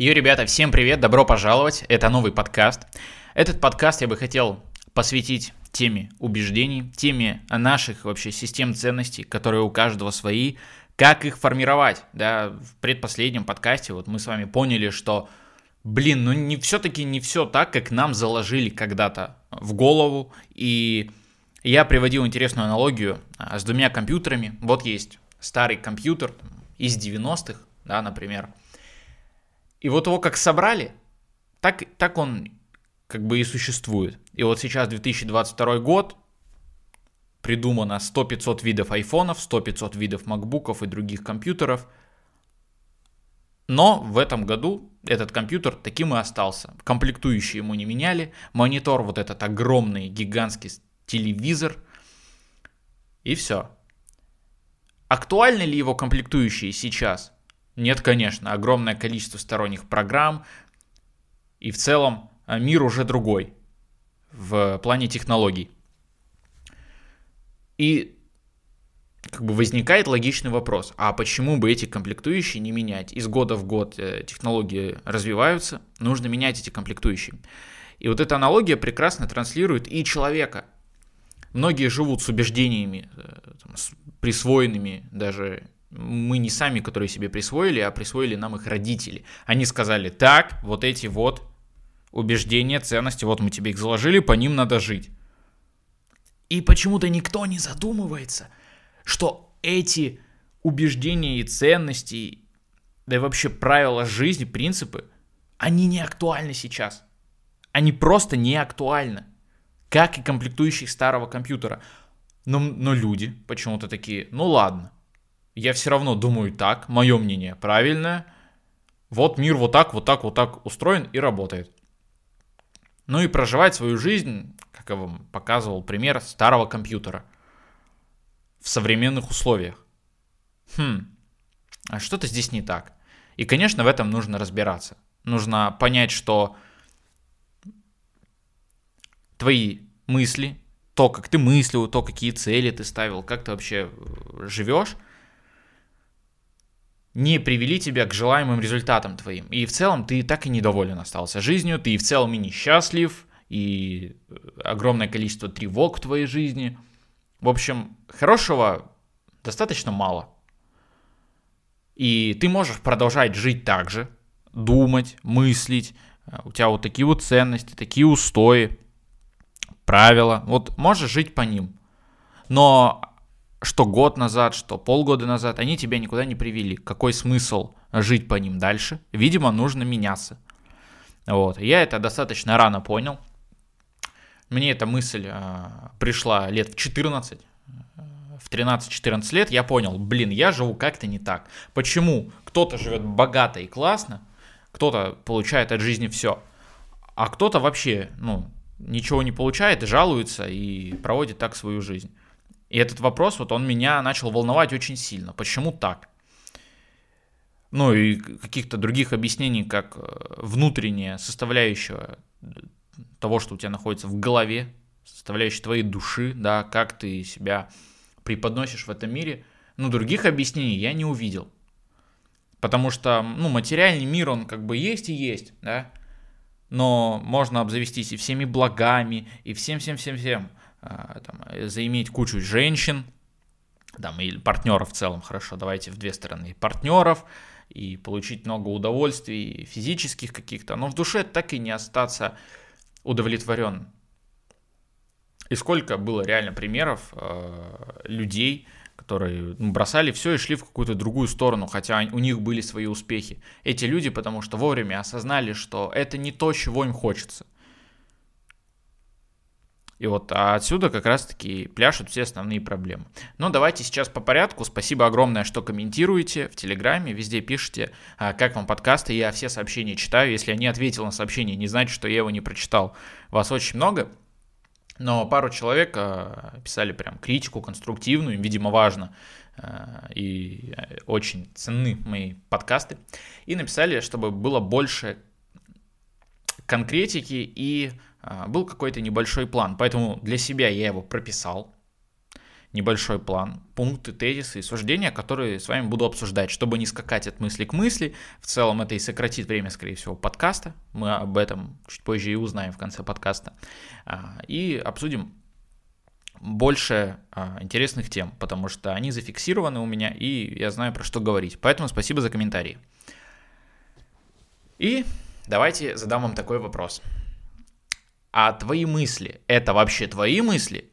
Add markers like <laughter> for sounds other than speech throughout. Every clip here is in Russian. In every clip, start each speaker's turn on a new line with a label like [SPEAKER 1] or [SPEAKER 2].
[SPEAKER 1] Йо, ребята, всем привет, добро пожаловать, это новый подкаст. Этот подкаст я бы хотел посвятить теме убеждений, теме наших вообще систем ценностей, которые у каждого свои, как их формировать, да, в предпоследнем подкасте вот мы с вами поняли, что, блин, ну не все-таки не все так, как нам заложили когда-то в голову, и я приводил интересную аналогию а, с двумя компьютерами, вот есть старый компьютер из 90-х, да, например, и вот его как собрали, так, так он как бы и существует. И вот сейчас 2022 год, придумано 100-500 видов айфонов, 100-500 видов макбуков и других компьютеров. Но в этом году этот компьютер таким и остался. Комплектующие ему не меняли. Монитор вот этот огромный, гигантский телевизор. И все. Актуальны ли его комплектующие сейчас? Нет, конечно, огромное количество сторонних программ, и в целом а, мир уже другой в плане технологий. И как бы возникает логичный вопрос, а почему бы эти комплектующие не менять? Из года в год э, технологии развиваются, нужно менять эти комплектующие. И вот эта аналогия прекрасно транслирует и человека. Многие живут с убеждениями, э, присвоенными даже мы не сами, которые себе присвоили, а присвоили нам их родители. Они сказали, так, вот эти вот убеждения, ценности, вот мы тебе их заложили, по ним надо жить. И почему-то никто не задумывается, что эти убеждения и ценности, да и вообще правила жизни, принципы, они не актуальны сейчас. Они просто не актуальны. Как и комплектующие старого компьютера. Но, но люди почему-то такие, ну ладно, я все равно думаю так, мое мнение правильное. Вот мир вот так, вот так, вот так устроен и работает. Ну и проживать свою жизнь, как я вам показывал пример старого компьютера, в современных условиях. Хм, а что-то здесь не так. И, конечно, в этом нужно разбираться. Нужно понять, что твои мысли, то, как ты мыслил, то, какие цели ты ставил, как ты вообще э, живешь, не привели тебя к желаемым результатам твоим. И в целом ты так и недоволен остался жизнью, ты и в целом и несчастлив, и э, огромное количество тревог в твоей жизни. В общем, хорошего достаточно мало. И ты можешь продолжать жить так же, думать, мыслить, э, у тебя вот такие вот ценности, такие устои, правила. Вот можешь жить по ним. Но что год назад, что полгода назад, они тебя никуда не привели. Какой смысл жить по ним дальше? Видимо, нужно меняться. Вот. Я это достаточно рано понял. Мне эта мысль э, пришла лет в 14. В 13-14 лет я понял, блин, я живу как-то не так. Почему кто-то живет богато и классно, кто-то получает от жизни все, а кто-то вообще, ну, ничего не получает, жалуется и проводит так свою жизнь. И этот вопрос, вот он меня начал волновать очень сильно. Почему так? Ну и каких-то других объяснений, как э, внутренняя составляющая того, что у тебя находится в голове, составляющая твоей души, да, как ты себя преподносишь в этом мире, ну, других объяснений я не увидел. Потому что, ну, материальный мир, он как бы есть и есть, да, но можно обзавестись и всеми благами, и всем-всем-всем-всем. А, там, э, заиметь кучу женщин, там, или партнеров в целом, хорошо, давайте в две стороны, партнеров, и получить много удовольствий, физических каких-то, но в душе так и не остаться удовлетворен. И сколько было реально примеров э, людей, которые ну, бросали все и шли в какую-то другую сторону, хотя у них были свои успехи. Эти люди, потому что вовремя осознали, что это не то, чего им хочется. И вот отсюда как раз-таки пляшут все основные проблемы. Но давайте сейчас по порядку. Спасибо огромное, что комментируете в Телеграме, везде пишите, а, как вам подкасты. Я все сообщения читаю. Если я не ответил на сообщение, не значит, что я его не прочитал. Вас очень много. Но пару человек а, писали прям критику конструктивную, им, видимо, важно а, и очень ценны мои подкасты. И написали, чтобы было больше конкретики и был какой-то небольшой план. Поэтому для себя я его прописал. небольшой план, пункты, тезисы и суждения, которые с вами буду обсуждать, чтобы не скакать от мысли к мысли. В целом это и сократит время, скорее всего, подкаста. Мы об этом чуть позже и узнаем в конце подкаста. А, и обсудим больше а, интересных тем, потому что они зафиксированы у меня, и я знаю, про что говорить. Поэтому спасибо за комментарии. И давайте задам вам такой вопрос. А твои мысли, это вообще твои мысли?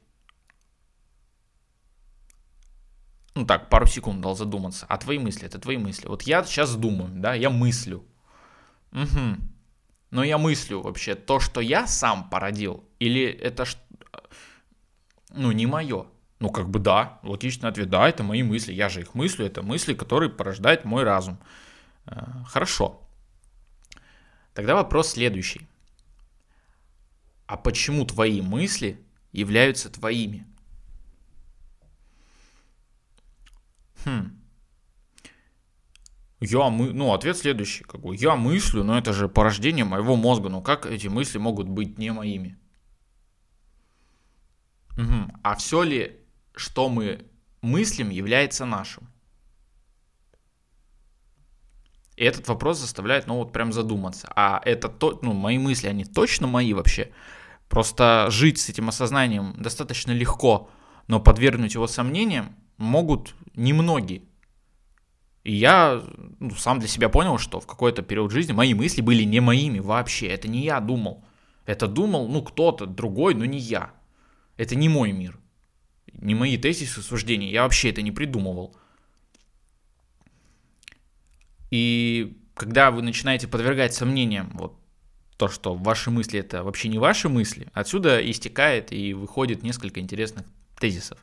[SPEAKER 1] Ну так, пару секунд дал задуматься. А твои мысли, это твои мысли. Вот я сейчас думаю, да, я мыслю. Угу. Но я мыслю вообще то, что я сам породил, или это ну, не мое. Ну, как бы да, логичный ответ, да, это мои мысли, я же их мыслю, это мысли, которые порождает мой разум. Э, хорошо. Тогда вопрос следующий. А почему твои мысли являются твоими? Хм. Я мы, ну, ответ следующий, как бы, я мыслю, но это же порождение моего мозга, ну как эти мысли могут быть не моими? Угу. А все ли, что мы мыслим, является нашим? И этот вопрос заставляет, ну вот прям задуматься. А это то, ну мои мысли, они точно мои вообще? Просто жить с этим осознанием достаточно легко, но подвергнуть его сомнениям могут немногие. И я ну, сам для себя понял, что в какой-то период жизни мои мысли были не моими вообще. Это не я думал. Это думал, ну, кто-то другой, но не я. Это не мой мир. Не мои тезисы, суждения. Я вообще это не придумывал. И когда вы начинаете подвергать сомнениям вот то, что ваши мысли это вообще не ваши мысли, отсюда истекает и выходит несколько интересных тезисов.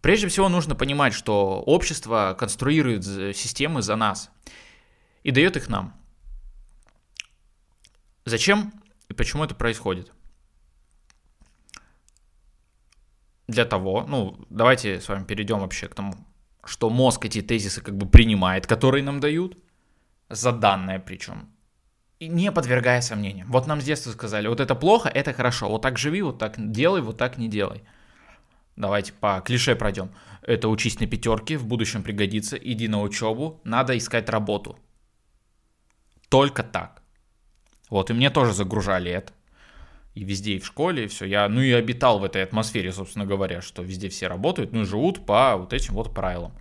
[SPEAKER 1] Прежде всего нужно понимать, что общество конструирует системы за нас и дает их нам. Зачем и почему это происходит? для того, ну, давайте с вами перейдем вообще к тому, что мозг эти тезисы как бы принимает, которые нам дают, за данное причем, не подвергая сомнениям. Вот нам с детства сказали, вот это плохо, это хорошо, вот так живи, вот так делай, вот так не делай. Давайте по клише пройдем. Это учись на пятерке, в будущем пригодится, иди на учебу, надо искать работу. Только так. Вот, и мне тоже загружали это и везде, и в школе, и все. Я, ну, и обитал в этой атмосфере, собственно говоря, что везде все работают, ну, и живут по вот этим вот правилам.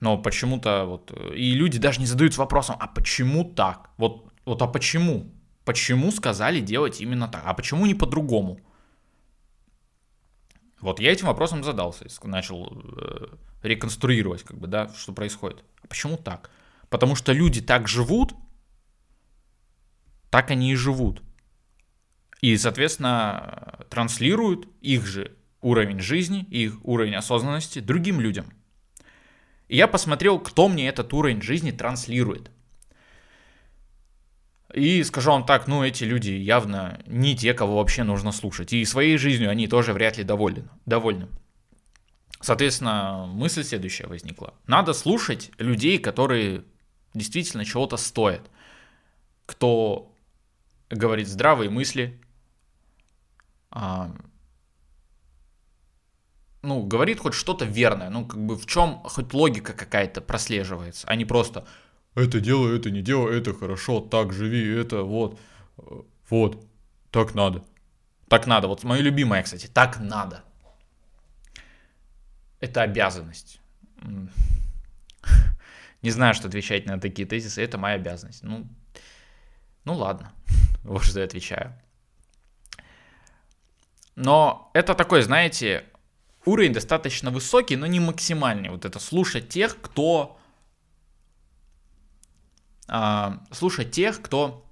[SPEAKER 1] Но почему-то вот... И люди даже не задаются вопросом, а почему так? Вот, вот а почему? Почему сказали делать именно так? А почему не по-другому? Вот я этим вопросом задался, начал э, реконструировать, как бы, да, что происходит. А почему так? Потому что люди так живут, так они и живут и, соответственно, транслируют их же уровень жизни, их уровень осознанности другим людям. И я посмотрел, кто мне этот уровень жизни транслирует. И скажу вам так, ну эти люди явно не те, кого вообще нужно слушать. И своей жизнью они тоже вряд ли довольны. довольны. Соответственно, мысль следующая возникла. Надо слушать людей, которые действительно чего-то стоят. Кто говорит здравые мысли, а, ну, говорит хоть что-то верное, ну, как бы в чем хоть логика какая-то прослеживается, а не просто это делай, это не делай, это хорошо, так живи, это вот, вот, так надо. Так надо, вот мое любимое, кстати, так надо. Это обязанность. <laughs> Не знаю, что отвечать на такие тезисы, это моя обязанность. Ну, ну ладно, <laughs> вот что я отвечаю. Но это такой, знаете, уровень достаточно высокий, но не максимальный. Вот это слушать тех, кто... А, слушать тех, кто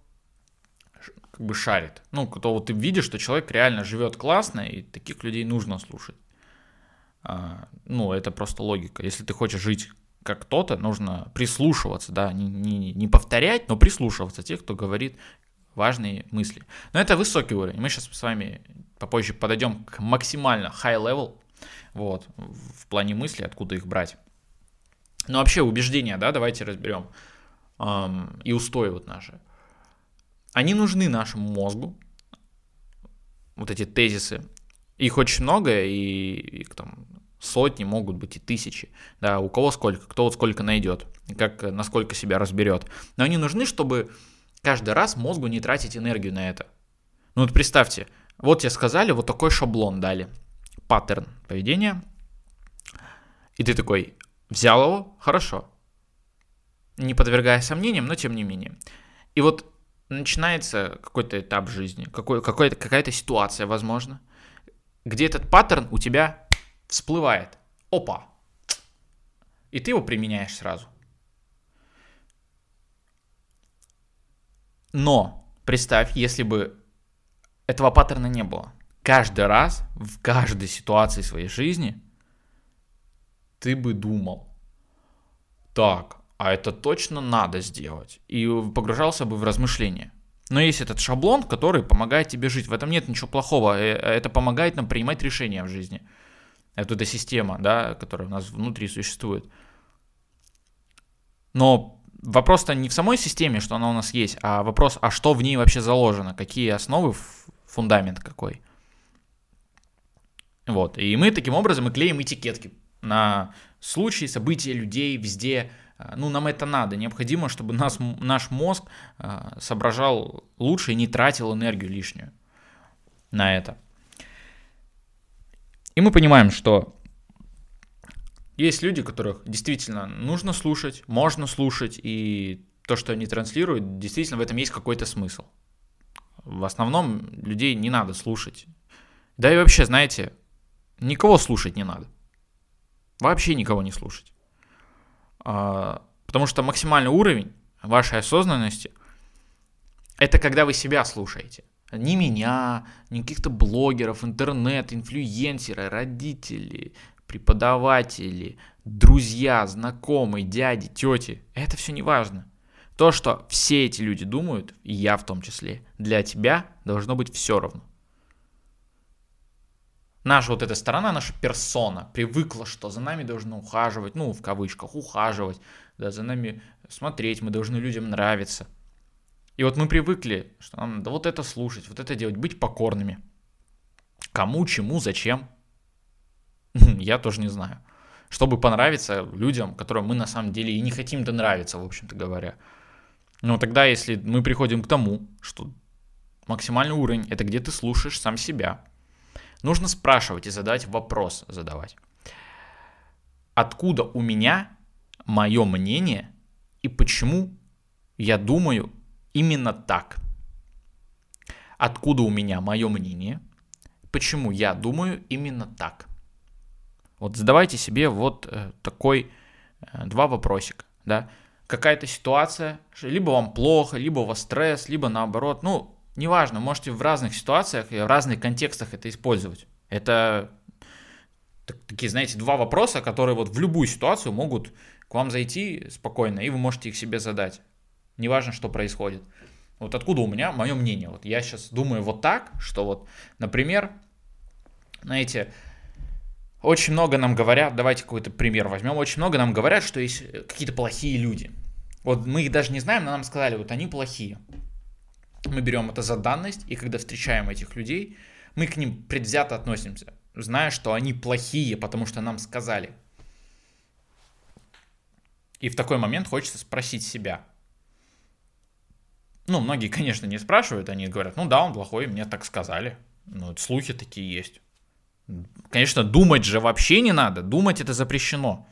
[SPEAKER 1] как бы шарит. Ну, кто вот ты видишь, что человек реально живет классно, и таких людей нужно слушать. А, ну, это просто логика. Если ты хочешь жить как кто-то, нужно прислушиваться, да, не, не, не повторять, но прислушиваться тех, кто говорит важные мысли. Но это высокий уровень. Мы сейчас с вами попозже подойдем к максимально high level, вот, в плане мысли, откуда их брать. Но вообще убеждения, да, давайте разберем, эм, и устои вот наши. Они нужны нашему мозгу, вот эти тезисы, Их очень много, и, и там сотни, могут быть и тысячи. Да, у кого сколько, кто вот сколько найдет, как, насколько себя разберет. Но они нужны, чтобы каждый раз мозгу не тратить энергию на это. Ну вот представьте, вот тебе сказали, вот такой шаблон дали, паттерн поведения, и ты такой, взял его, хорошо, не подвергая сомнениям, но тем не менее. И вот начинается какой-то этап жизни, какой, какой-то, какая-то ситуация, возможно, где этот паттерн у тебя всплывает. Опа! И ты его применяешь сразу. Но представь, если бы этого паттерна не было. Каждый раз, в каждой ситуации своей жизни, ты бы думал, так, а это точно надо сделать. И погружался бы в размышления. Но есть этот шаблон, который помогает тебе жить. В этом нет ничего плохого. Э, это помогает нам принимать решения в жизни. Это эта система, да, которая у нас внутри существует. Но вопрос-то не в самой системе, что она у нас есть, а вопрос, а что в ней вообще заложено, какие основы, фундамент какой. Вот. И мы таким образом и клеим этикетки на случаи, события, людей, везде. А, ну, нам это надо. Необходимо, чтобы нас, наш мозг а, соображал лучше и не тратил энергию лишнюю на это. И мы понимаем, что есть люди, которых действительно нужно слушать, можно слушать, и то, что они транслируют, действительно в этом есть какой-то смысл. В основном людей не надо слушать. Да и вообще, знаете, никого слушать не надо. Вообще никого не слушать. А, потому что максимальный уровень вашей осознанности – это когда вы себя слушаете. Ни меня, ни каких-то блогеров, интернет, инфлюенсеры, родители, преподаватели, друзья, знакомые, дяди, тети. Это все не важно. То, что все эти люди думают, и я в том числе, для тебя должно быть все равно наша вот эта сторона, наша персона привыкла, что за нами должны ухаживать, ну, в кавычках, ухаживать, да, за нами смотреть, мы должны людям нравиться. И вот мы привыкли, что нам надо вот это слушать, вот это делать, быть покорными. Кому, чему, зачем? <laughs> Я тоже не знаю. Чтобы понравиться людям, которым мы на самом деле и не хотим-то нравиться, в общем-то говоря. Но тогда, если мы приходим к тому, что максимальный уровень – это где ты слушаешь сам себя – Нужно спрашивать и задавать вопрос задавать. Откуда у меня мое мнение и почему я думаю именно так? Откуда у меня мое мнение? Почему я думаю именно так? Вот задавайте себе вот э, такой э, два вопросика, да? Какая-то ситуация, либо вам плохо, либо у вас стресс, либо наоборот, ну, Неважно, можете в разных ситуациях и в разных контекстах это использовать. Это такие, знаете, два вопроса, которые вот в любую ситуацию могут к вам зайти спокойно, и вы можете их себе задать. Неважно, что происходит. Вот откуда у меня мое мнение. Вот я сейчас думаю вот так, что вот, например, знаете, очень много нам говорят, давайте какой-то пример возьмем, очень много нам говорят, что есть какие-то плохие люди. Вот мы их даже не знаем, но нам сказали, вот они плохие мы берем это за данность, и когда встречаем этих людей, мы к ним предвзято относимся, зная, что они плохие, потому что нам сказали. И в такой момент хочется спросить себя. Ну, многие, конечно, не спрашивают, они говорят, ну да, он плохой, мне так сказали. Ну, слухи такие есть. Конечно, думать же вообще не надо, думать это запрещено.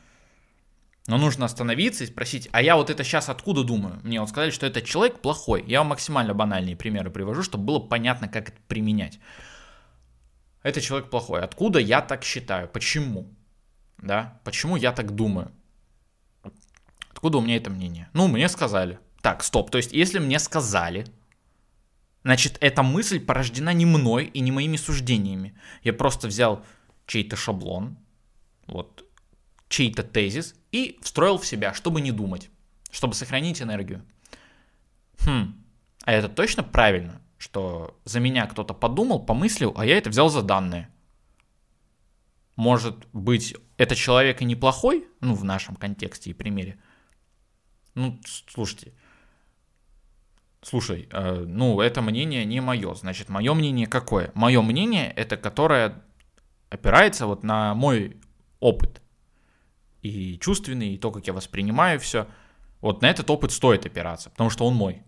[SPEAKER 1] Но нужно остановиться и спросить, а я вот это сейчас откуда думаю? Мне вот сказали, что этот человек плохой. Я вам максимально банальные примеры привожу, чтобы было понятно, как это применять. Это человек плохой. Откуда я так считаю? Почему? Да? Почему я так думаю? Откуда у меня это мнение? Ну, мне сказали. Так, стоп. То есть, если мне сказали, значит, эта мысль порождена не мной и не моими суждениями. Я просто взял чей-то шаблон, вот, чей-то тезис и встроил в себя, чтобы не думать, чтобы сохранить энергию. Хм, а это точно правильно, что за меня кто-то подумал, помыслил, а я это взял за данные. Может быть, этот человек и неплохой, ну, в нашем контексте и примере. Ну, слушайте, слушай, э, ну, это мнение не мое. Значит, мое мнение какое? Мое мнение это которое опирается вот на мой опыт. И чувственный, и то, как я воспринимаю все. Вот на этот опыт стоит опираться, потому что он мой.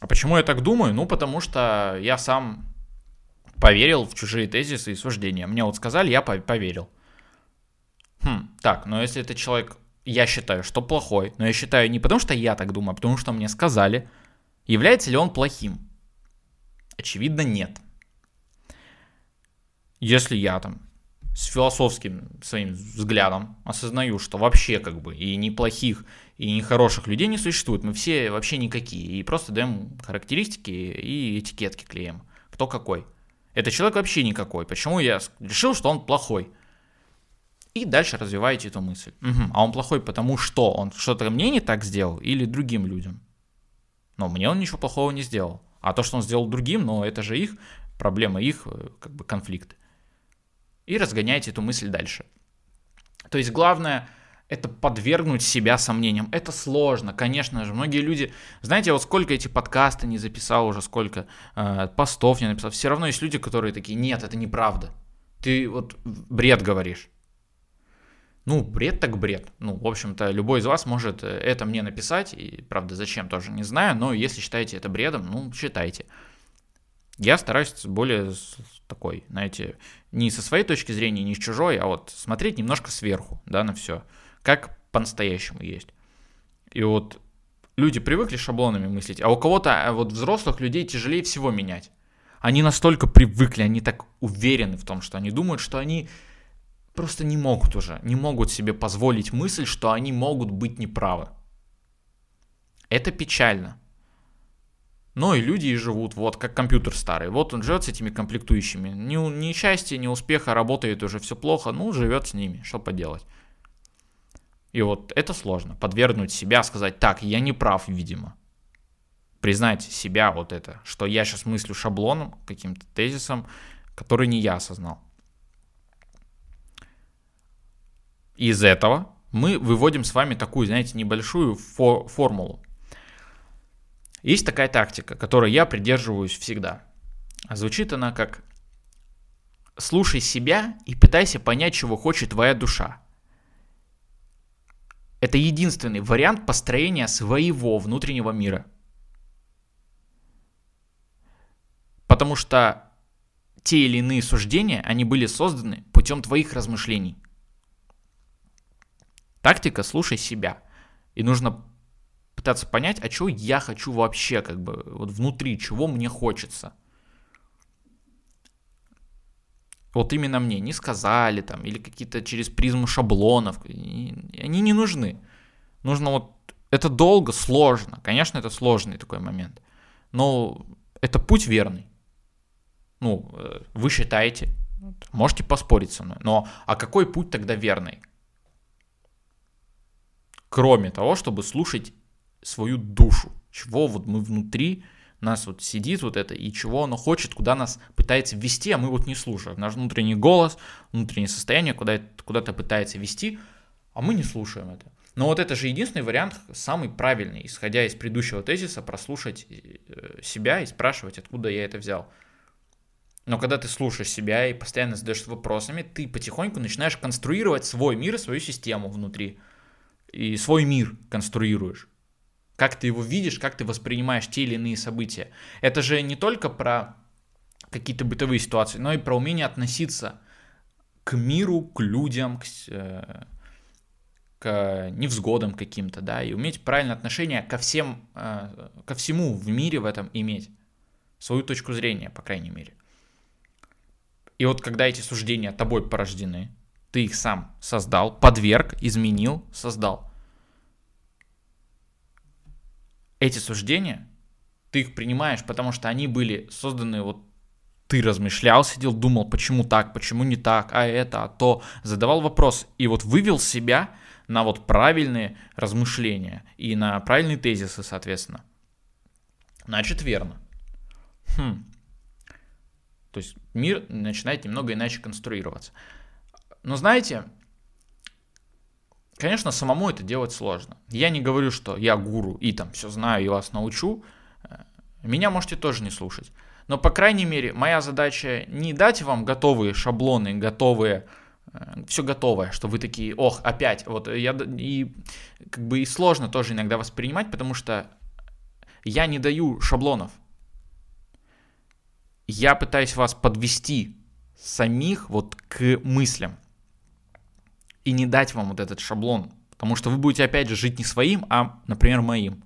[SPEAKER 1] А почему я так думаю? Ну, потому что я сам поверил в чужие тезисы и суждения. Мне вот сказали, я поверил. Хм, так, но если этот человек, я считаю, что плохой, но я считаю не потому, что я так думаю, а потому что мне сказали, является ли он плохим? Очевидно, нет. Если я там с философским своим взглядом осознаю, что вообще как бы и неплохих, и нехороших людей не существует, мы все вообще никакие, и просто даем характеристики и этикетки клеим, кто какой. Этот человек вообще никакой. Почему я решил, что он плохой? И дальше развиваете эту мысль. Угу. А он плохой потому что? Он что-то мне не так сделал или другим людям? Но мне он ничего плохого не сделал. А то, что он сделал другим, ну, это же их проблема, их э, как бы конфликт. И разгоняйте эту мысль дальше. То есть главное это подвергнуть себя сомнениям. Это сложно, конечно же. Многие люди, знаете, вот сколько эти подкасты не записал уже, сколько э, постов не написал. Все равно есть люди, которые такие, нет, это неправда. Ты вот бред говоришь. Ну, бред так бред. Ну, в общем-то, любой из вас может э, это мне написать, и, правда, зачем, тоже не знаю, но если считаете это бредом, ну, считайте. Я стараюсь более такой, знаете, не со своей точки зрения, не с чужой, а вот смотреть немножко сверху, да, на все, как по-настоящему есть. И вот люди привыкли шаблонами мыслить, а у кого-то, а вот взрослых людей тяжелее всего менять. Они настолько привыкли, они так уверены в том, что они думают, что они просто не могут уже, не могут себе позволить мысль, что они могут быть неправы. Это печально. Но и люди и живут, вот как компьютер старый. Вот он живет с этими комплектующими. Ни, ни счастья, ни успеха, работает уже все плохо, ну, живет с ними, что поделать. И вот это сложно, подвергнуть себя, сказать, так, я не прав, видимо. Признать себя вот это, что я сейчас мыслю шаблоном, каким-то тезисом, который не я осознал. Из этого мы выводим с вами такую, знаете, небольшую фо- формулу. Есть такая тактика, которой я придерживаюсь всегда. Звучит она как «слушай себя и пытайся понять, чего хочет твоя душа». Это единственный вариант построения своего внутреннего мира. Потому что те или иные суждения, они были созданы путем твоих размышлений. Тактика «слушай себя». И нужно пытаться понять, а чего я хочу вообще, как бы, вот внутри, чего мне хочется. Вот именно мне не сказали там, или какие-то через призму шаблонов, они не нужны. Нужно вот, это долго, сложно, конечно, это сложный такой момент, но это путь верный. Ну, э, вы считаете, можете поспорить со мной, но а какой путь тогда верный? кроме того, чтобы слушать свою душу, чего вот мы внутри, нас вот сидит вот это, и чего оно хочет, куда нас пытается вести, а мы вот не слушаем. Наш внутренний голос, внутреннее состояние куда, куда-то пытается вести, а мы не слушаем это. Но вот это же единственный вариант, самый правильный, исходя из предыдущего тезиса, прослушать э, себя и спрашивать, откуда я это взял. Но когда ты слушаешь себя и постоянно задаешься вопросами, ты потихоньку начинаешь конструировать свой мир, свою систему внутри и свой мир конструируешь. Как ты его видишь, как ты воспринимаешь те или иные события. Это же не только про какие-то бытовые ситуации, но и про умение относиться к миру, к людям, к, э, к невзгодам каким-то, да, и уметь правильное отношение ко всем, э, ко всему в мире в этом иметь. Свою точку зрения, по крайней мере. И вот когда эти суждения тобой порождены, ты их сам создал, подверг, изменил, создал. Эти суждения, ты их принимаешь, потому что они были созданы вот ты размышлял, сидел, думал, почему так, почему не так, а это, а то, задавал вопрос и вот вывел себя на вот правильные размышления и на правильные тезисы, соответственно. Значит, верно. Хм. То есть мир начинает немного иначе конструироваться. Но знаете, конечно, самому это делать сложно. Я не говорю, что я гуру и там все знаю и вас научу. Э, меня можете тоже не слушать. Но, по крайней мере, моя задача не дать вам готовые шаблоны, готовые, э, все готовое, что вы такие, ох, опять. Вот я и как бы и сложно тоже иногда воспринимать, потому что я не даю шаблонов. Я пытаюсь вас подвести самих вот к мыслям и не дать вам вот этот шаблон, потому что вы будете опять же жить не своим, а, например, моим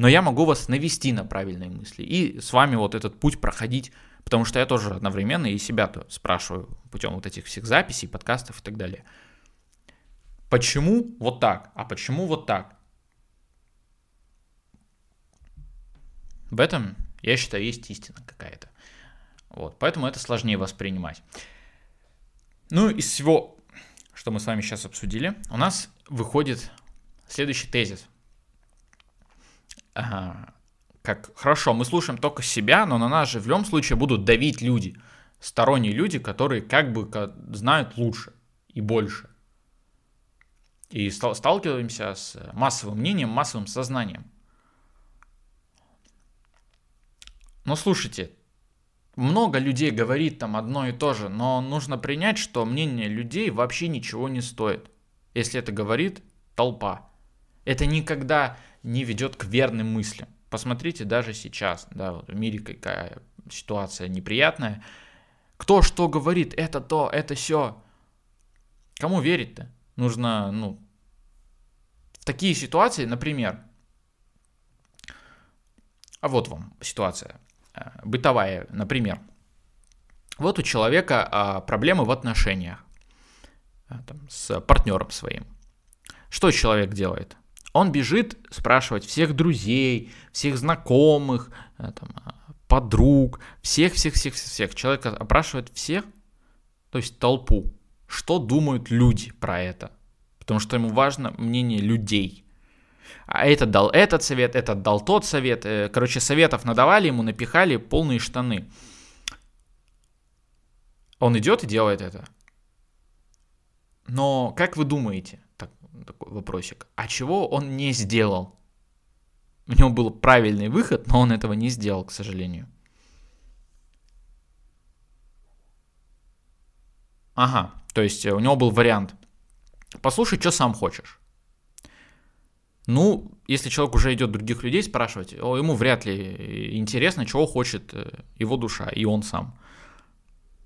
[SPEAKER 1] но я могу вас навести на правильные мысли и с вами вот этот путь проходить, потому что я тоже одновременно и себя-то спрашиваю путем вот этих всех записей, подкастов и так далее. Почему вот так, а почему вот так? В этом, я считаю, есть истина какая-то. Вот, поэтому это сложнее воспринимать. Ну, из всего, что мы с вами сейчас обсудили, у нас выходит следующий тезис – как хорошо, мы слушаем только себя, но на нас же в любом случае будут давить люди, сторонние люди, которые как бы знают лучше и больше. И сталкиваемся с массовым мнением, массовым сознанием. Но слушайте, много людей говорит там одно и то же, но нужно принять, что мнение людей вообще ничего не стоит, если это говорит толпа. Это никогда не ведет к верным мыслям. Посмотрите даже сейчас, да, вот в мире какая ситуация неприятная. Кто что говорит, это то, это все. Кому верить-то? Нужно, ну, в такие ситуации, например, а вот вам ситуация бытовая, например. Вот у человека а, проблемы в отношениях а, там, с партнером своим. Что человек делает? Он бежит спрашивать всех друзей, всех знакомых, э, там, подруг, всех-всех-всех-всех. Человек опрашивает всех, то есть толпу, что думают люди про это. Потому что ему важно мнение людей. А этот дал этот совет, этот дал тот совет. Э, короче, советов надавали ему, напихали полные штаны. Он идет и делает это. Но как вы думаете, такой вопросик. А чего он не сделал? У него был правильный выход, но он этого не сделал, к сожалению. Ага, то есть э, у него был вариант. Послушай, что сам хочешь. Ну, если человек уже идет других людей спрашивать, ему вряд ли интересно, чего хочет э, его душа и он сам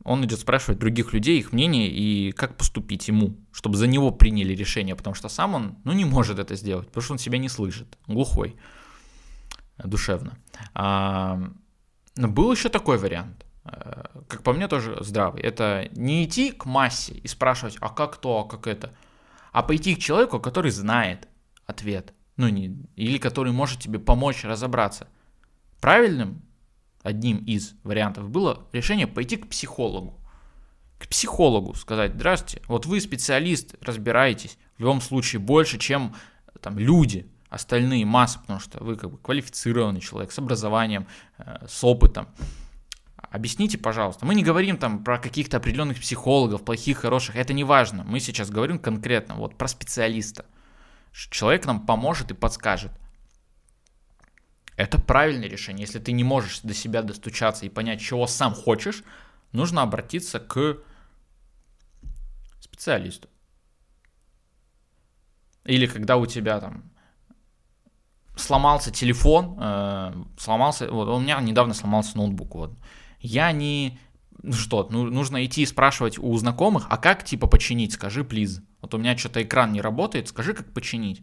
[SPEAKER 1] он идет спрашивать других людей их мнение и как поступить ему, чтобы за него приняли решение, потому что сам он, ну, не может это сделать, потому что он себя не слышит, глухой, душевно. А, но был еще такой вариант, э, как по мне тоже здравый, это не идти к массе и спрашивать, а как то, а как это, а пойти к человеку, который знает ответ, ну, не, или который может тебе помочь разобраться. Правильным одним из вариантов было решение пойти к психологу. К психологу сказать, здравствуйте, вот вы специалист, разбираетесь, в любом случае больше, чем там люди, остальные массы, потому что вы как бы квалифицированный человек с образованием, э, с опытом. Объясните, пожалуйста. Мы не говорим там про каких-то определенных психологов, плохих, хороших, это не важно. Мы сейчас говорим конкретно вот про специалиста. Человек нам поможет и подскажет. Это правильное решение. Если ты не можешь до себя достучаться и понять, чего сам хочешь, нужно обратиться к специалисту. Или когда у тебя там сломался телефон, э, сломался, вот у меня недавно сломался ноутбук, вот. Я не, ну что, ну, нужно идти и спрашивать у знакомых, а как типа починить, скажи, плиз. Вот у меня что-то экран не работает, скажи, как починить.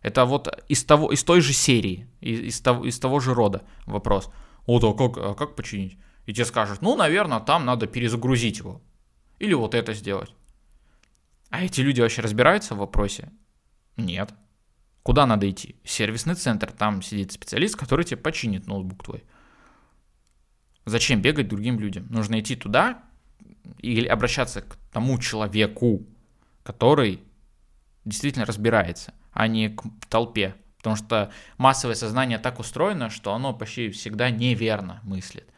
[SPEAKER 1] Это вот из, того, из той же серии, из, того, из того же рода вопрос. Вот, а как, а как починить? И тебе скажут, ну, наверное, там надо перезагрузить его. Или вот это сделать. А эти люди вообще разбираются в вопросе? Нет. Куда надо идти? Сервисный центр. Там сидит специалист, который тебе починит ноутбук твой. Зачем бегать другим людям? Нужно идти туда или обращаться к тому человеку, который действительно разбирается а не к толпе. Потому что массовое сознание так устроено, что оно почти всегда неверно мыслит.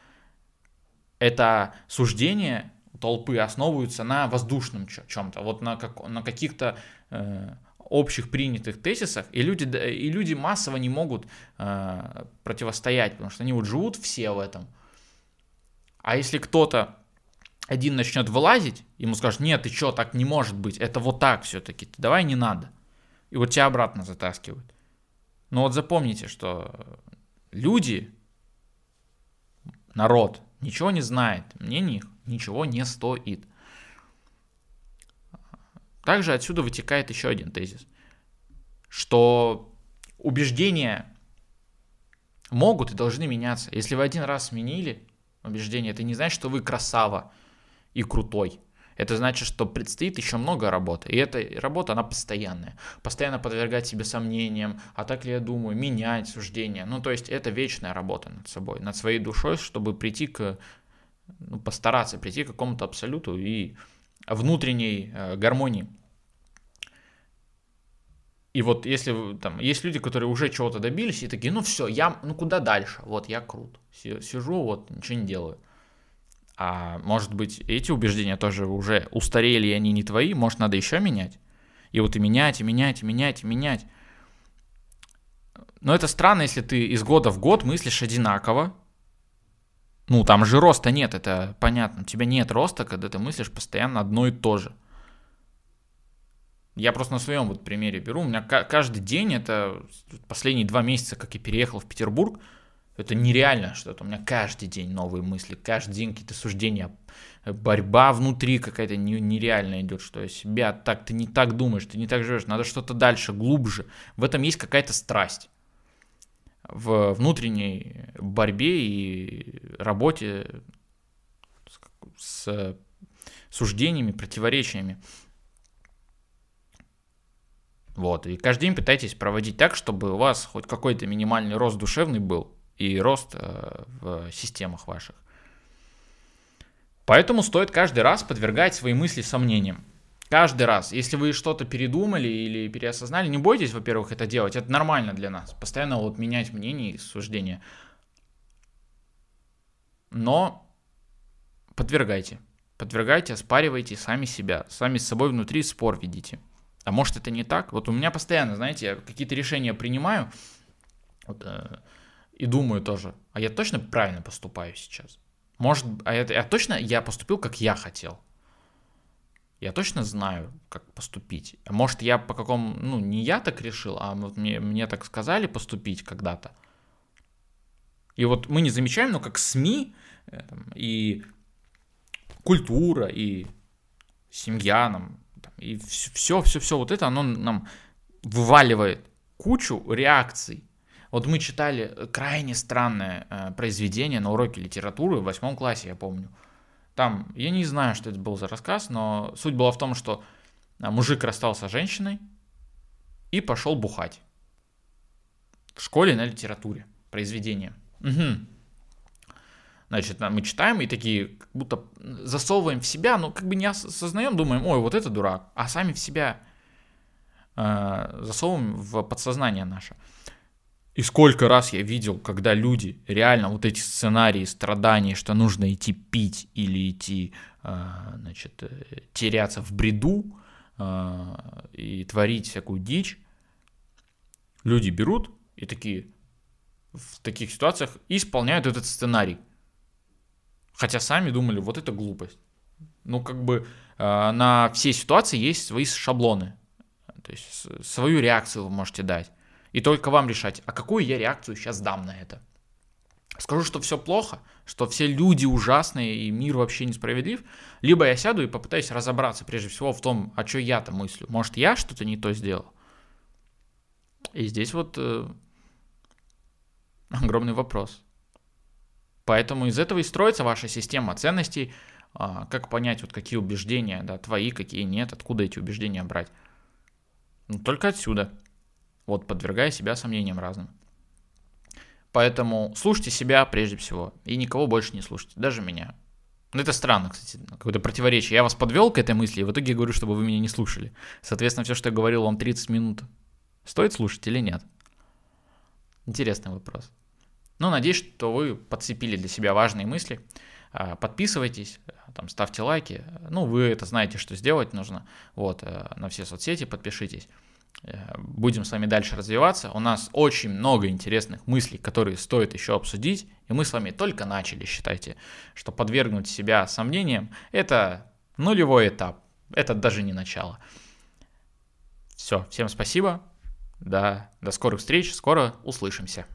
[SPEAKER 1] Это суждение толпы основываются на воздушном чем-то, вот на, как, на каких-то э, общих принятых тезисах, и люди, и люди массово не могут э, противостоять, потому что они вот живут все в этом. А если кто-то один начнет вылазить, ему скажут, нет, ты что, так не может быть, это вот так все-таки, давай не надо. И вот тебя обратно затаскивают. Но вот запомните, что люди, народ, ничего не знает, мнение их ничего не стоит. Также отсюда вытекает еще один тезис, что убеждения могут и должны меняться. Если вы один раз сменили убеждение, это не значит, что вы красава и крутой. Это значит, что предстоит еще много работы. И эта работа, она постоянная. Постоянно подвергать себе сомнениям, а так ли я думаю, менять суждения. Ну, то есть это вечная работа над собой, над своей душой, чтобы прийти к, ну, постараться прийти к какому-то абсолюту и внутренней э, гармонии. И вот если там есть люди, которые уже чего-то добились и такие, ну все, я, ну куда дальше? Вот я крут, сижу, вот ничего не делаю. А может быть эти убеждения тоже уже устарели, и они не твои, может надо еще менять? И вот и менять, и менять, и менять, и менять. Но это странно, если ты из года в год мыслишь одинаково. Ну, там же роста нет, это понятно. У тебя нет роста, когда ты мыслишь постоянно одно и то же. Я просто на своем вот примере беру. У меня каждый день, это последние два месяца, как я переехал в Петербург, это нереально что-то. У меня каждый день новые мысли, каждый день какие-то суждения, борьба внутри какая-то нереальная идет, что я себя так, ты не так думаешь, ты не так живешь, надо что-то дальше, глубже. В этом есть какая-то страсть в внутренней борьбе и работе с суждениями, противоречиями. Вот, и каждый день пытайтесь проводить так, чтобы у вас хоть какой-то минимальный рост душевный был и рост э, в системах ваших. Поэтому стоит каждый раз подвергать свои мысли сомнениям. Каждый раз. Если вы что-то передумали или переосознали, не бойтесь, во-первых, это делать. Это нормально для нас. Постоянно вот менять мнение и суждения. Но подвергайте. Подвергайте, оспаривайте сами себя. Сами с собой внутри спор ведите. А может это не так? Вот у меня постоянно, знаете, я какие-то решения принимаю вот, э, и думаю тоже, а я точно правильно поступаю сейчас? Может, а я, я точно я поступил, как я хотел? Я точно знаю, как поступить. А может, я по какому... Ну, не я так решил, а вот мне, мне так сказали поступить когда-то. И вот мы не замечаем, но как СМИ э, и культура, и семья нам и все, все, все вот это, оно нам вываливает кучу реакций. Вот мы читали крайне странное э, произведение на уроке литературы в восьмом классе, я помню. Там, я не знаю, что это был за рассказ, но суть была в том, что э, мужик расстался с женщиной и пошел бухать. В школе на литературе. Произведение. Угу. Значит, мы читаем и такие, как будто засовываем в себя, но как бы не осознаем, думаем, ой, вот это дурак, а сами в себя э, засовываем в подсознание наше. И сколько раз я видел, когда люди реально вот эти сценарии страданий, что нужно идти пить или идти, э, значит, э, теряться в бреду э, и творить всякую дичь, люди берут и такие в таких ситуациях исполняют этот сценарий. Хотя сами думали, вот это глупость. Ну, как бы э, на все ситуации есть свои шаблоны. То есть свою реакцию вы можете дать. И только вам решать, а какую я реакцию сейчас дам на это. Скажу, что все плохо, что все люди ужасные и мир вообще несправедлив, либо я сяду и попытаюсь разобраться прежде всего в том, а что я-то мыслю. Может, я что-то не то сделал? И здесь вот э, огромный вопрос. Поэтому из этого и строится ваша система ценностей, а, как понять, вот какие убеждения, да, твои, какие нет, откуда эти убеждения брать. Ну, только отсюда. Вот, подвергая себя сомнениям разным. Поэтому слушайте себя прежде всего. И никого больше не слушайте, даже меня. Ну, это странно, кстати, какое-то противоречие. Я вас подвел к этой мысли, и в итоге говорю, чтобы вы меня не слушали. Соответственно, все, что я говорил вам 30 минут, стоит слушать или нет? Интересный вопрос. Ну, надеюсь, что вы подцепили для себя важные мысли. А, подписывайтесь, там, ставьте лайки. Ну, вы это знаете, что сделать нужно. Вот, э, на все соцсети подпишитесь. Э, будем с вами дальше развиваться. У нас очень много интересных мыслей, которые стоит еще обсудить. И мы с вами только начали, считайте, что подвергнуть себя сомнениям – это нулевой этап. Это даже не начало. Все, всем спасибо. Да, до скорых встреч, скоро услышимся.